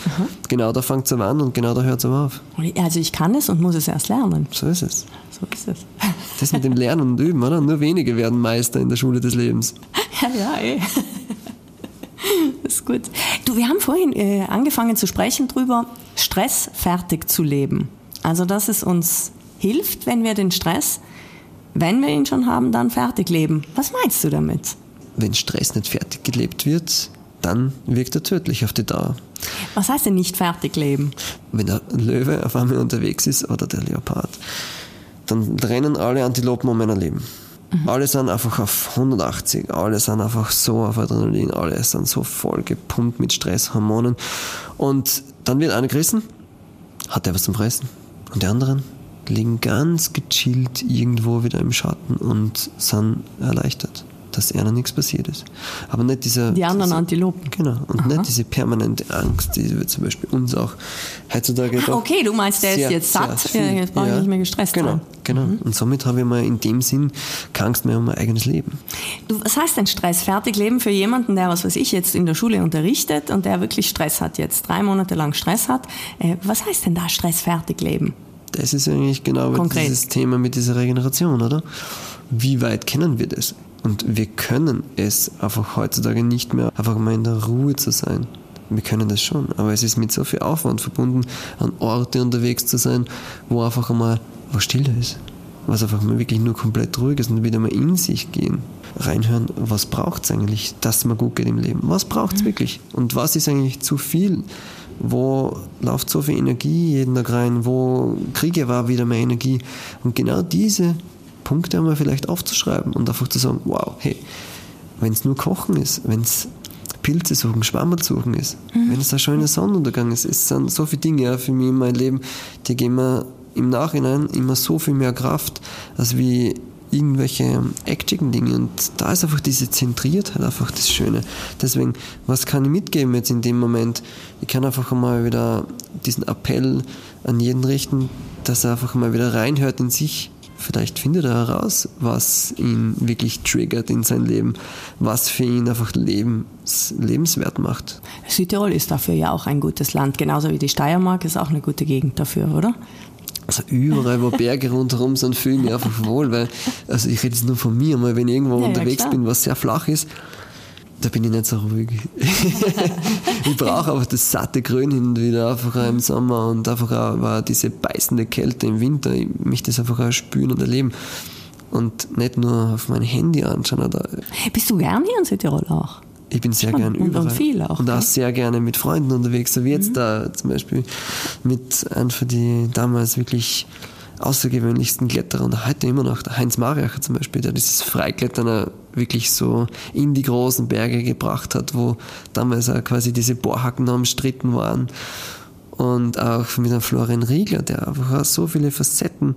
genau da fängt es an und genau da hört es aber auf. Also ich kann es und muss es erst lernen. So ist es. So ist es. Das mit dem Lernen und Üben, oder? Nur wenige werden Meister in der Schule des Lebens. Ja, ja, eh. Ist gut. Du, wir haben vorhin äh, angefangen zu sprechen drüber, Stress fertig zu leben. Also, dass es uns hilft, wenn wir den Stress, wenn wir ihn schon haben, dann fertig leben. Was meinst du damit? Wenn Stress nicht fertig gelebt wird, dann wirkt er tödlich auf die Dauer. Was heißt denn nicht fertig leben? wenn der Löwe auf einmal unterwegs ist oder der Leopard, dann rennen alle Antilopen um ein Leben. Alle sind einfach auf 180, alle sind einfach so auf Adrenalin, alle sind so voll gepumpt mit Stresshormonen. Und dann wird einer gerissen, hat er was zum Fressen. Und die anderen liegen ganz gechillt irgendwo wieder im Schatten und sind erleichtert, dass ihnen nichts passiert ist. Aber nicht dieser... Die anderen dieser- Antilopen. Genau, und nicht diese permanente Angst, die wir zum Beispiel uns auch heutzutage doch Okay, du meinst, der ist sehr, jetzt sehr satt, ja, jetzt brauche ich nicht mehr gestresst Genau, sein. genau. Und somit habe ich mal in dem Sinn keine Angst mehr um mein eigenes Leben. Du, was heißt denn Stress fertig leben für jemanden, der, was weiß ich, jetzt in der Schule unterrichtet und der wirklich Stress hat, jetzt drei Monate lang Stress hat? Äh, was heißt denn da Stress fertig leben? Das ist eigentlich genau Konkret. dieses Thema mit dieser Regeneration, oder? Wie weit kennen wir das? Und wir können es einfach heutzutage nicht mehr, einfach mal in der Ruhe zu sein. Wir können das schon, aber es ist mit so viel Aufwand verbunden, an Orte unterwegs zu sein, wo einfach einmal was stiller ist. Was einfach mal wirklich nur komplett ruhig ist und wieder mal in sich gehen. Reinhören, was braucht es eigentlich, dass mir gut geht im Leben? Was braucht es wirklich? Und was ist eigentlich zu viel? Wo läuft so viel Energie jeden Tag rein? Wo kriege ich aber wieder mehr Energie? Und genau diese Punkte einmal vielleicht aufzuschreiben und einfach zu sagen, wow, hey, wenn es nur Kochen ist, wenn es Pilze suchen, Schwammerl suchen ist, wenn es ein schöner Sonnenuntergang ist, es sind so viele Dinge ja, für mich in mein Leben, die geben mir im Nachhinein immer so viel mehr Kraft, als wie irgendwelche actigen Dinge. Und da ist einfach diese Zentriertheit einfach das Schöne. Deswegen, was kann ich mitgeben jetzt in dem Moment? Ich kann einfach mal wieder diesen Appell an jeden richten, dass er einfach mal wieder reinhört in sich. Vielleicht findet er heraus, was ihn wirklich triggert in sein Leben, was für ihn einfach lebens, lebenswert macht. Südtirol ist dafür ja auch ein gutes Land, genauso wie die Steiermark ist auch eine gute Gegend dafür, oder? Also überall, wo Berge rundherum sind, fühle ich mich einfach wohl, weil, also ich rede jetzt nur von mir, mal wenn ich irgendwo Ja, ja, unterwegs klar. bin, was sehr flach ist, da bin ich nicht so ruhig. ich brauche einfach das satte Grün hin und wieder, einfach auch im Sommer und einfach auch diese beißende Kälte im Winter. Ich möchte das einfach auch spüren und erleben. Und nicht nur auf mein Handy anschauen. Oder Bist du gern hier in Südtirol auch? ich bin sehr Schon. gern Und- überall. viel auch, Und auch gell? Mhm. sehr gerne mit Freunden unterwegs, so wie jetzt da zum Beispiel mit einfach die damals wirklich außergewöhnlichsten Kletterer und heute immer noch, der Heinz Mariacher zum Beispiel, der dieses Freiklettern wirklich so in die großen Berge gebracht hat, wo damals auch quasi diese Bohrhacken noch umstritten waren. Und auch mit einem Florian Riegler, der einfach so viele Facetten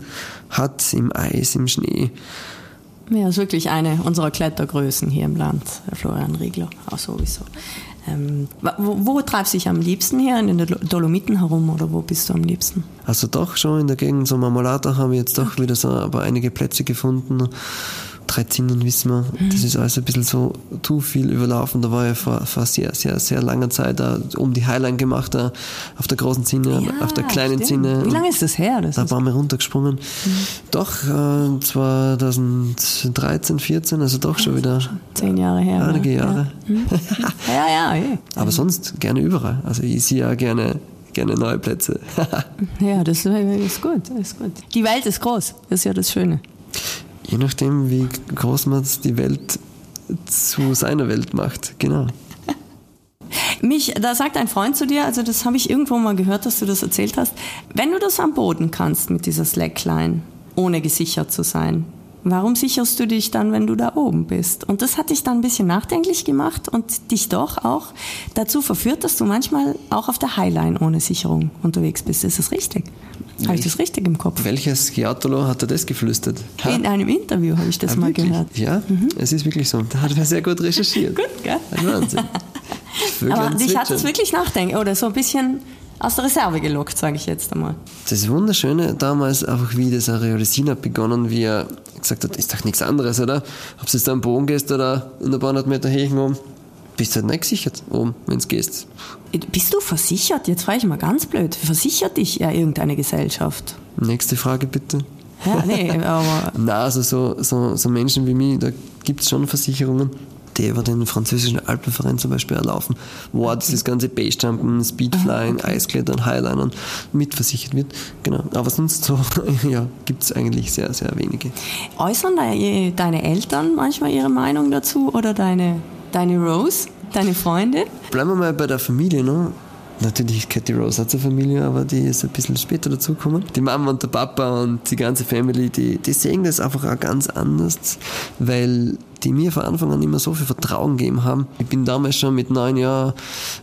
hat im Eis, im Schnee. Ja, ist wirklich eine unserer Klettergrößen hier im Land, Florian Riegler, auch sowieso. Ähm, wo, wo treibst du dich am liebsten her? In den Dolomiten herum oder wo bist du am liebsten? Also doch schon in der Gegend so Marmolata haben wir jetzt doch wieder so aber einige Plätze gefunden. Zinnen wissen wir, mhm. das ist alles ein bisschen so zu viel überlaufen. Da war ich vor, vor sehr, sehr, sehr langer Zeit da um die Highline gemacht, da auf der großen Zinne, ja, auf der kleinen stimmt. Zinne. Wie lange ist das her? Das da waren wir runtergesprungen. Mhm. Doch, äh, 2013, 14, also doch schon wieder. Zehn Jahre her. Einige Jahre. Ja, mhm. ja, ja, ja. Aber sonst gerne überall. Also ich sehe ja gerne gerne neue Plätze. ja, das ist gut, das ist gut. Die Welt ist groß, das ist ja das Schöne. Je nachdem, wie groß man die Welt zu seiner Welt macht, genau. Mich, da sagt ein Freund zu dir, also das habe ich irgendwo mal gehört, dass du das erzählt hast, wenn du das am Boden kannst mit dieser Slackline, ohne gesichert zu sein, warum sicherst du dich dann, wenn du da oben bist? Und das hat dich dann ein bisschen nachdenklich gemacht und dich doch auch dazu verführt, dass du manchmal auch auf der Highline ohne Sicherung unterwegs bist. Ist das richtig? Habe ich das richtig im Kopf? Welches Skiatolo hat er das geflüstert? Ha? In einem Interview habe ich das ah, mal wirklich? gehört. Ja, mhm. es ist wirklich so. Da hat er sehr gut recherchiert. gut, gell? Ein Wahnsinn. Aber dich hat es wirklich nachdenken oder so ein bisschen aus der Reserve gelockt, sage ich jetzt einmal. Das Wunderschöne damals, einfach wie das realisieren hat begonnen, wie er gesagt hat, ist doch nichts anderes, oder? Ob du jetzt am Boden gehst oder in der paar hundert Meter Hächen um, bist du halt nicht gesichert oben, wenn du gehst. Bist du versichert? Jetzt frage ich mal ganz blöd. Versichert dich ja irgendeine Gesellschaft? Nächste Frage bitte. Ja, nee, aber. Nein, also so, so, so Menschen wie mich, da gibt es schon Versicherungen die über den französischen Alpenverein zum Beispiel erlaufen, wo auch dieses ganze Basejumpen, Speedflying, okay. Eisklettern, Highlinern mitversichert wird. Genau. Aber sonst so, ja, gibt es eigentlich sehr, sehr wenige. Äußern deine Eltern manchmal ihre Meinung dazu oder deine, deine Rose, deine Freunde? Bleiben wir mal bei der Familie, ne? Natürlich Cathy Rose hat eine Familie, aber die ist ein bisschen später dazugekommen. Die Mama und der Papa und die ganze Family, die, die sehen das einfach auch ganz anders, weil die mir von Anfang an immer so viel Vertrauen gegeben haben. Ich bin damals schon mit neun Jahren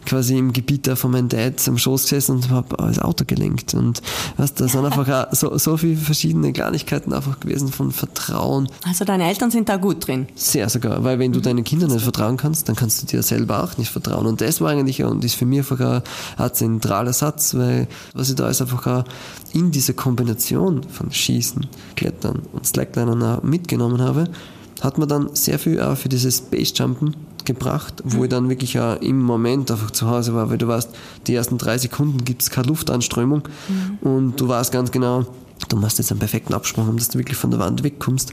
quasi im Gebiet von meinem Dad am Schoß gesessen und habe das Auto gelenkt. Und weißt, da sind einfach so, so viele verschiedene Kleinigkeiten einfach gewesen von Vertrauen. Also deine Eltern sind da gut drin? Sehr sogar, weil wenn du deinen Kindern nicht vertrauen kannst, dann kannst du dir selber auch nicht vertrauen. Und das war eigentlich und ist für mich einfach ein, ein zentraler Satz, weil was ich da ist einfach auch in dieser Kombination von Schießen, Klettern und Slacklinern mitgenommen habe, hat man dann sehr viel auch für dieses Basejumpen gebracht, wo ich dann wirklich auch im Moment einfach zu Hause war, weil du weißt, die ersten drei Sekunden gibt es keine Luftanströmung mhm. und du weißt ganz genau, du machst jetzt einen perfekten Absprung, dass du wirklich von der Wand wegkommst.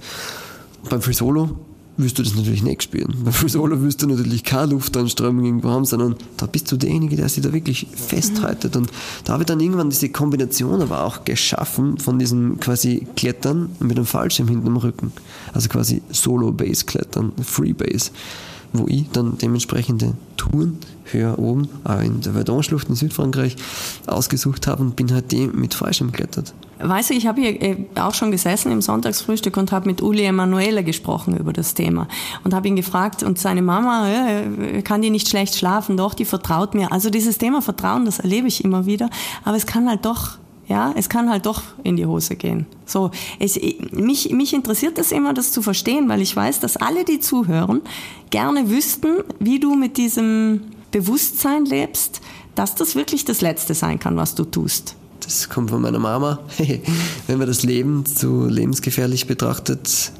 Beim Free Solo wirst du das natürlich nicht spüren. Beim Free Solo wirst du natürlich keine Luftanströmung irgendwo haben, sondern da bist du derjenige, der sich da wirklich festhaltet. Und da habe ich dann irgendwann diese Kombination aber auch geschaffen von diesem quasi Klettern mit einem Fallschirm hinten am Rücken. Also quasi Solo-Base-Klettern, Free-Base wo ich dann dementsprechende Touren höher oben, auch in der Verdun-Schlucht in Südfrankreich, ausgesucht habe und bin halt dem mit Fallschirm geklettert. Weißt du, ich habe hier äh, auch schon gesessen im Sonntagsfrühstück und habe mit Uli Emanuele gesprochen über das Thema und habe ihn gefragt und seine Mama äh, kann die nicht schlecht schlafen, doch die vertraut mir. Also dieses Thema Vertrauen, das erlebe ich immer wieder, aber es kann halt doch ja, es kann halt doch in die Hose gehen. So, es, mich, mich interessiert das immer, das zu verstehen, weil ich weiß, dass alle, die zuhören, gerne wüssten, wie du mit diesem Bewusstsein lebst, dass das wirklich das Letzte sein kann, was du tust. Das kommt von meiner Mama. Wenn man das Leben zu lebensgefährlich betrachtet,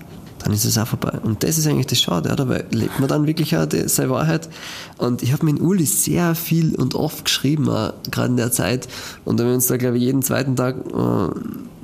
dann ist es auch vorbei. Und das ist eigentlich das Schade, oder? Weil lebt man dann wirklich auch die, seine Wahrheit. Und ich habe mit Uli sehr viel und oft geschrieben, gerade in der Zeit. Und da haben wir uns da, glaube ich, jeden zweiten Tag äh,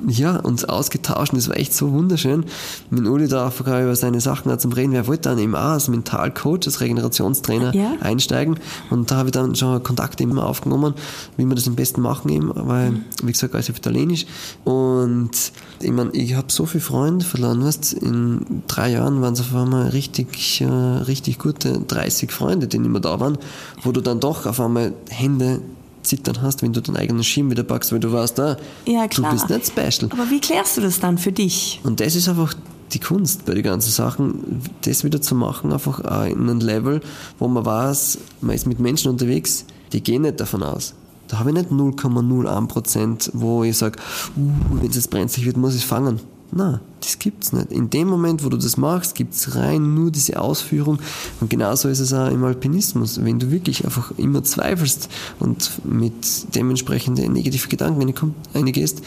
ja, uns ausgetauscht und das war echt so wunderschön. Mit Uli da auch über seine Sachen zum Reden. Wer wollte dann eben auch als Mentalcoach, als Regenerationstrainer ja. einsteigen und da habe ich dann schon Kontakte immer aufgenommen, wie wir das am besten machen eben, weil, wie gesagt, alles auf Italienisch und ich meine, ich habe so viele Freunde verloren, weißt in drei Jahren waren es auf einmal richtig, äh, richtig gute 30 Freunde, die nicht mehr da waren, wo du dann doch auf einmal Hände Zittern hast, wenn du deinen eigenen Schirm wieder packst, weil du weißt, ah, Ja, klar. du bist nicht special. Aber wie klärst du das dann für dich? Und das ist einfach die Kunst bei den ganzen Sachen, das wieder zu machen, einfach in einem Level, wo man weiß, man ist mit Menschen unterwegs, die gehen nicht davon aus. Da habe ich nicht 0,01%, wo ich sage, uh, wenn es jetzt brenzlig wird, muss ich es fangen. Nein, das gibt's nicht. In dem Moment, wo du das machst, gibt's rein nur diese Ausführung. Und genauso ist es auch im Alpinismus. Wenn du wirklich einfach immer zweifelst und mit dementsprechenden negativen Gedanken reingehst,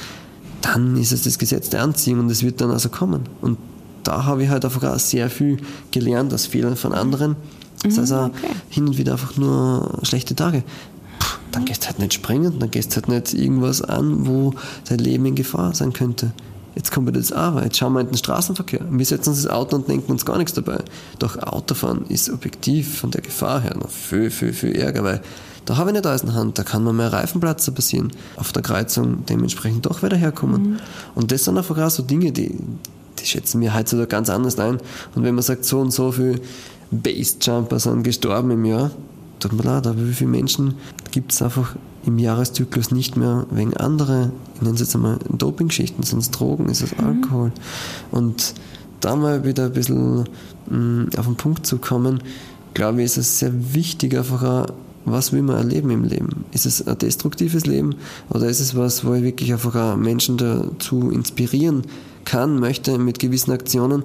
dann ist es das Gesetz der Anziehung und es wird dann also kommen. Und da habe ich halt einfach auch sehr viel gelernt aus Fehlern von anderen. Das heißt auch okay. hin und wieder einfach nur schlechte Tage. Dann gehst du halt nicht springen, dann gehst du halt nicht irgendwas an, wo dein Leben in Gefahr sein könnte. Jetzt kommen wir das aber, jetzt schauen wir in den Straßenverkehr. Wir setzen uns ins Auto und denken uns gar nichts dabei. Doch Autofahren ist objektiv von der Gefahr her noch viel, viel, viel ärger, weil da habe ich nicht alles in der Hand, da kann noch mehr Reifenplatzer passieren. Auf der Kreuzung dementsprechend doch wieder herkommen. Und das sind einfach auch so Dinge, die, die schätzen wir heutzutage ganz anders ein. Und wenn man sagt, so und so viele Basejumper sind gestorben im Jahr, tut mir leid, aber wie viele Menschen gibt es einfach im Jahreszyklus nicht mehr wegen andere, ich nenne es jetzt einmal Doping-Geschichten, sind es Drogen, ist es Alkohol. Und da mal wieder ein bisschen mh, auf den Punkt zu kommen, glaube ich, ist es sehr wichtig, einfach auch, was will man erleben im Leben? Ist es ein destruktives Leben oder ist es was, wo ich wirklich einfach auch Menschen dazu inspirieren kann, möchte mit gewissen Aktionen,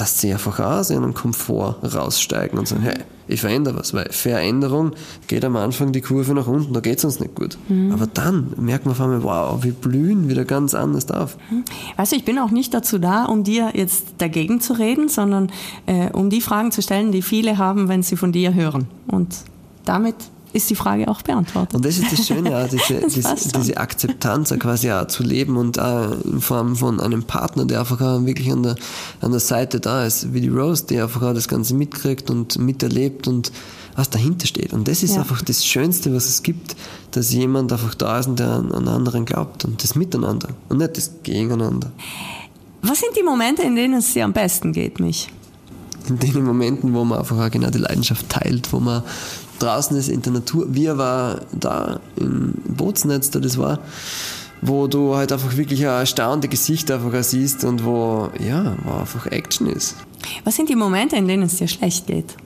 dass sie einfach aus ihrem Komfort raussteigen und sagen, hey, ich verändere was, weil Veränderung geht am Anfang die Kurve nach unten, da geht es uns nicht gut. Aber dann merkt man auf einmal, wow, wir blühen wieder ganz anders auf. Weißt du, ich bin auch nicht dazu da, um dir jetzt dagegen zu reden, sondern äh, um die Fragen zu stellen, die viele haben, wenn sie von dir hören. Und damit ist die Frage auch beantwortet. Und das ist das Schöne, auch, diese, Das diese, Akzeptanz quasi auch zu leben und auch in Form von einem Partner, der einfach auch wirklich an der, an der Seite da ist, wie die Rose, die einfach auch das Ganze mitkriegt und miterlebt und was dahinter steht. Und das ist Ja. einfach das Schönste, was es gibt, dass jemand einfach da ist und der an, an anderen glaubt und das Miteinander und nicht das Gegeneinander. Was sind die Momente, in denen es dir am besten geht, mich? in den Momenten, wo man einfach auch genau die Leidenschaft teilt, wo man draußen ist in der Natur. Wir war da im Bootsnetz, da das war, wo du halt einfach wirklich ein erstaunte Gesicht einfach siehst und wo, ja, wo einfach Action ist. Was sind die Momente, in denen es dir schlecht geht?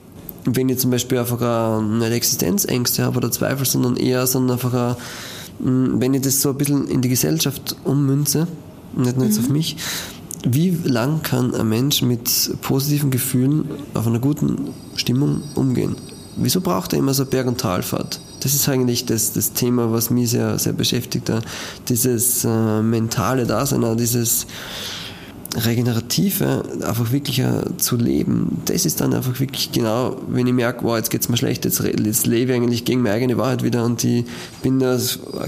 Wenn ich zum Beispiel einfach nicht Existenzängste habe oder Zweifel, sondern eher, sondern einfach mh, wenn ich das so ein bisschen in die Gesellschaft ummünze, nicht nur jetzt auf mich, wie lang kann ein Mensch mit positiven Gefühlen auf einer guten Stimmung umgehen? Wieso braucht er immer so Berg- und Talfahrt? Das ist eigentlich das, das Thema, was mich sehr, sehr beschäftigt. Dieses äh, mentale Dasein, dieses Regenerative, einfach wirklich äh, zu leben, das ist dann einfach wirklich genau, wenn ich merke, wow, jetzt geht's mir schlecht, jetzt, jetzt lebe ich eigentlich gegen meine eigene Wahrheit wieder und ich bin da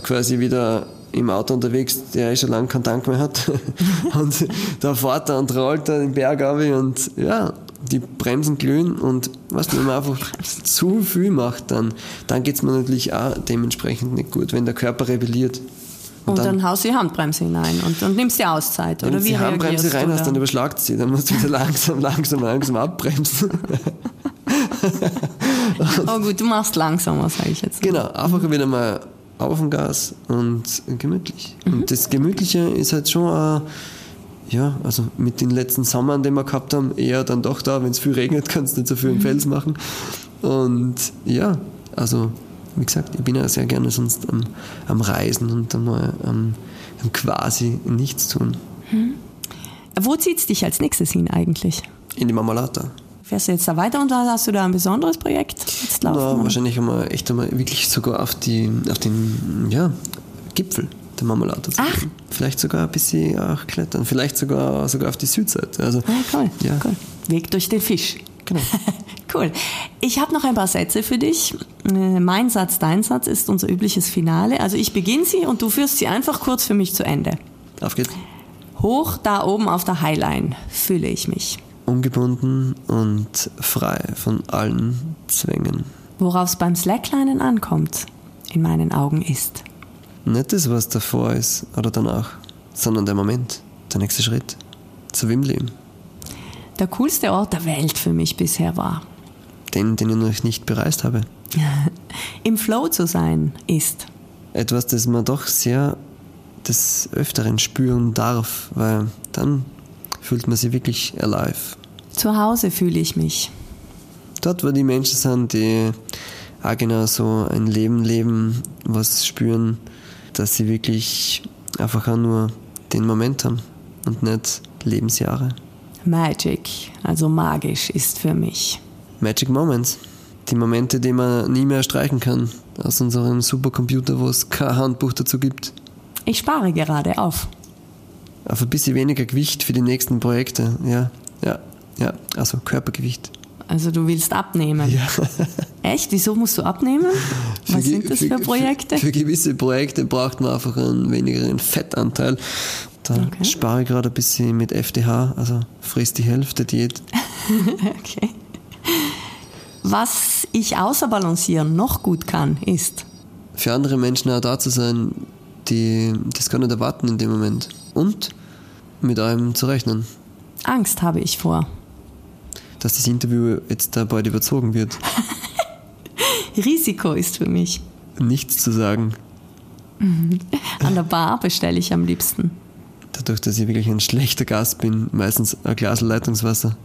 quasi wieder im Auto unterwegs, der eh schon lange keinen Tank mehr hat und da fährt er und rollt da den Berg ab und ja, die Bremsen glühen und was wenn man einfach zu viel macht, dann, dann geht's mir natürlich auch dementsprechend nicht gut, wenn der Körper rebelliert. Und, dann, haust du die Handbremse hinein und, und nimmst die Auszeit. Wenn Oder du wie die Handbremse rein hast, da? dann überschlagt sie, dann musst du wieder langsam, langsam, langsam abbremsen. Oh gut, du machst langsamer, sage ich jetzt. genau, einfach wieder mal auf dem Gas und gemütlich. Und das Gemütliche ist halt schon auch, ja, also mit den letzten Sommern, die wir gehabt haben, eher dann doch da, wenn es viel regnet, kannst du nicht so viel im Fels machen. Und ja, also wie gesagt, ich bin ja sehr gerne sonst am, am Reisen und einmal am, am quasi nichts tun. Wo zieht's dich als nächstes hin eigentlich? In die Marmalata. Fährst du jetzt da weiter und da hast du da ein besonderes Projekt jetzt laufen? Na, wahrscheinlich einmal echt einmal wirklich sogar auf, die, auf den ja, Gipfel der Marmelade zu Ach. Vielleicht sogar ein bisschen auch klettern, vielleicht sogar, sogar auf die Südseite. Also, Ah, cool, Ja. cool. Weg durch den Fisch. Genau. cool. Ich habe noch ein paar Sätze für dich. Äh, Mein Satz, dein Satz ist unser übliches Finale. Also ich beginne sie und du führst sie einfach kurz für mich zu Ende. Auf geht's. Hoch da oben auf der Highline fühle ich mich. Ungebunden und frei von allen Zwängen. Worauf es beim Slacklinen ankommt, in meinen Augen ist. Nicht das, was davor ist oder danach, sondern der Moment, der nächste Schritt. Zu wem leben? Der coolste Ort der Welt für mich bisher war. Den, den ich noch nicht bereist habe. Im Flow zu sein ist. etwas, das man doch sehr des Öfteren spüren darf, weil dann fühlt man sich wirklich alive. Zu Hause fühle ich mich. Dort, wo die Menschen sind, die auch genau so ein Leben leben, was spüren, dass sie wirklich einfach auch nur den Moment haben und nicht Lebensjahre. Magic, also magisch ist für mich. Magic Moments. Die Momente, die man nie mehr streichen kann aus unserem Supercomputer, wo es kein Handbuch dazu gibt. Ich spare gerade auf. Auf ein bisschen weniger Gewicht für die nächsten Projekte. Ja, ja, ja. Also Körpergewicht. Also du willst abnehmen. Ja. Echt? Wieso musst du abnehmen? Was Für sind das für Projekte? Für, für gewisse Projekte braucht man einfach einen wenigeren Fettanteil. Da Okay. spare ich gerade ein bisschen mit FDH, also frisst die Hälfte Diät. Okay. Was ich außer Balancieren noch gut kann, ist Für andere Menschen auch da zu sein, die das gar nicht erwarten in dem Moment. Und mit einem zu rechnen, Angst habe ich vor. Dass das Interview jetzt da bald überzogen wird. Risiko ist für mich. Nichts zu sagen, An der Bar bestelle ich am liebsten. dadurch, dass ich wirklich ein schlechter Gast bin, meistens ein Glas Leitungswasser.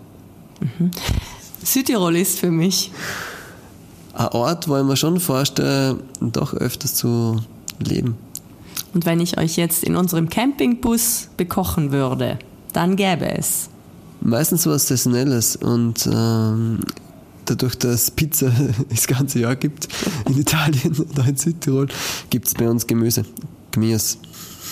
Südtirol ist für mich. Ein Ort, wo ich mir schon vorstelle, doch öfters zu leben. Und wenn ich euch jetzt in unserem Campingbus bekochen würde, dann gäbe es. Meistens was Saisonelles und ähm, dadurch, dass Pizza das ganze Jahr gibt in Italien oder in Südtirol, gibt es bei uns Gemüse. Gemüse.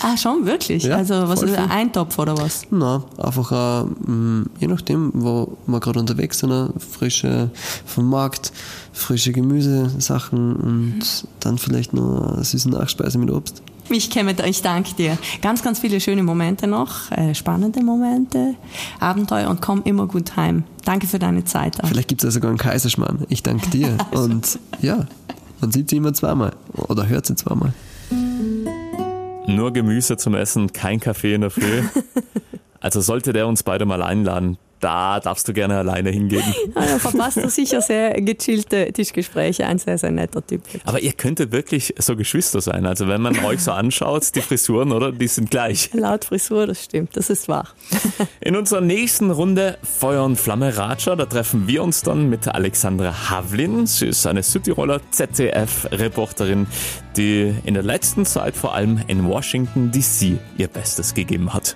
Ah, schon, wirklich? Ja, also was ist ein. Eintopf oder was? Na, einfach auch, mh, je nachdem, wo wir gerade unterwegs sind, auch frische vom Markt, frische Gemüsesachen und dann vielleicht noch eine süße Nachspeise mit Obst. Ich kenne ich danke dir. Ganz, ganz viele schöne Momente noch, äh, spannende Momente, Abenteuer und komm immer gut heim. Danke für deine Zeit. auch. Vielleicht gibt es ja sogar einen Kaiserschmarrn. Ich danke dir. Und ja, man sieht sie immer zweimal oder hört sie zweimal. Nur Gemüse zum Essen, kein Kaffee in der Früh. Also sollte der uns beide mal einladen, da darfst du gerne alleine hingehen. Ah, ja, verpasst du sicher sehr gechillte Tischgespräche. Ein sehr, sehr netter Typ. Aber ihr könntet wirklich so Geschwister sein. Also wenn man euch so anschaut, die Frisuren, oder? Die sind gleich. Laut Frisur, das stimmt, das ist wahr. In unserer nächsten Runde Feuer und Flamme Raja, da treffen wir uns dann mit Alexandra Havlin. Sie ist eine Südtiroler ZDF-Reporterin, die in der letzten Zeit vor allem in Washington DC ihr Bestes gegeben hat.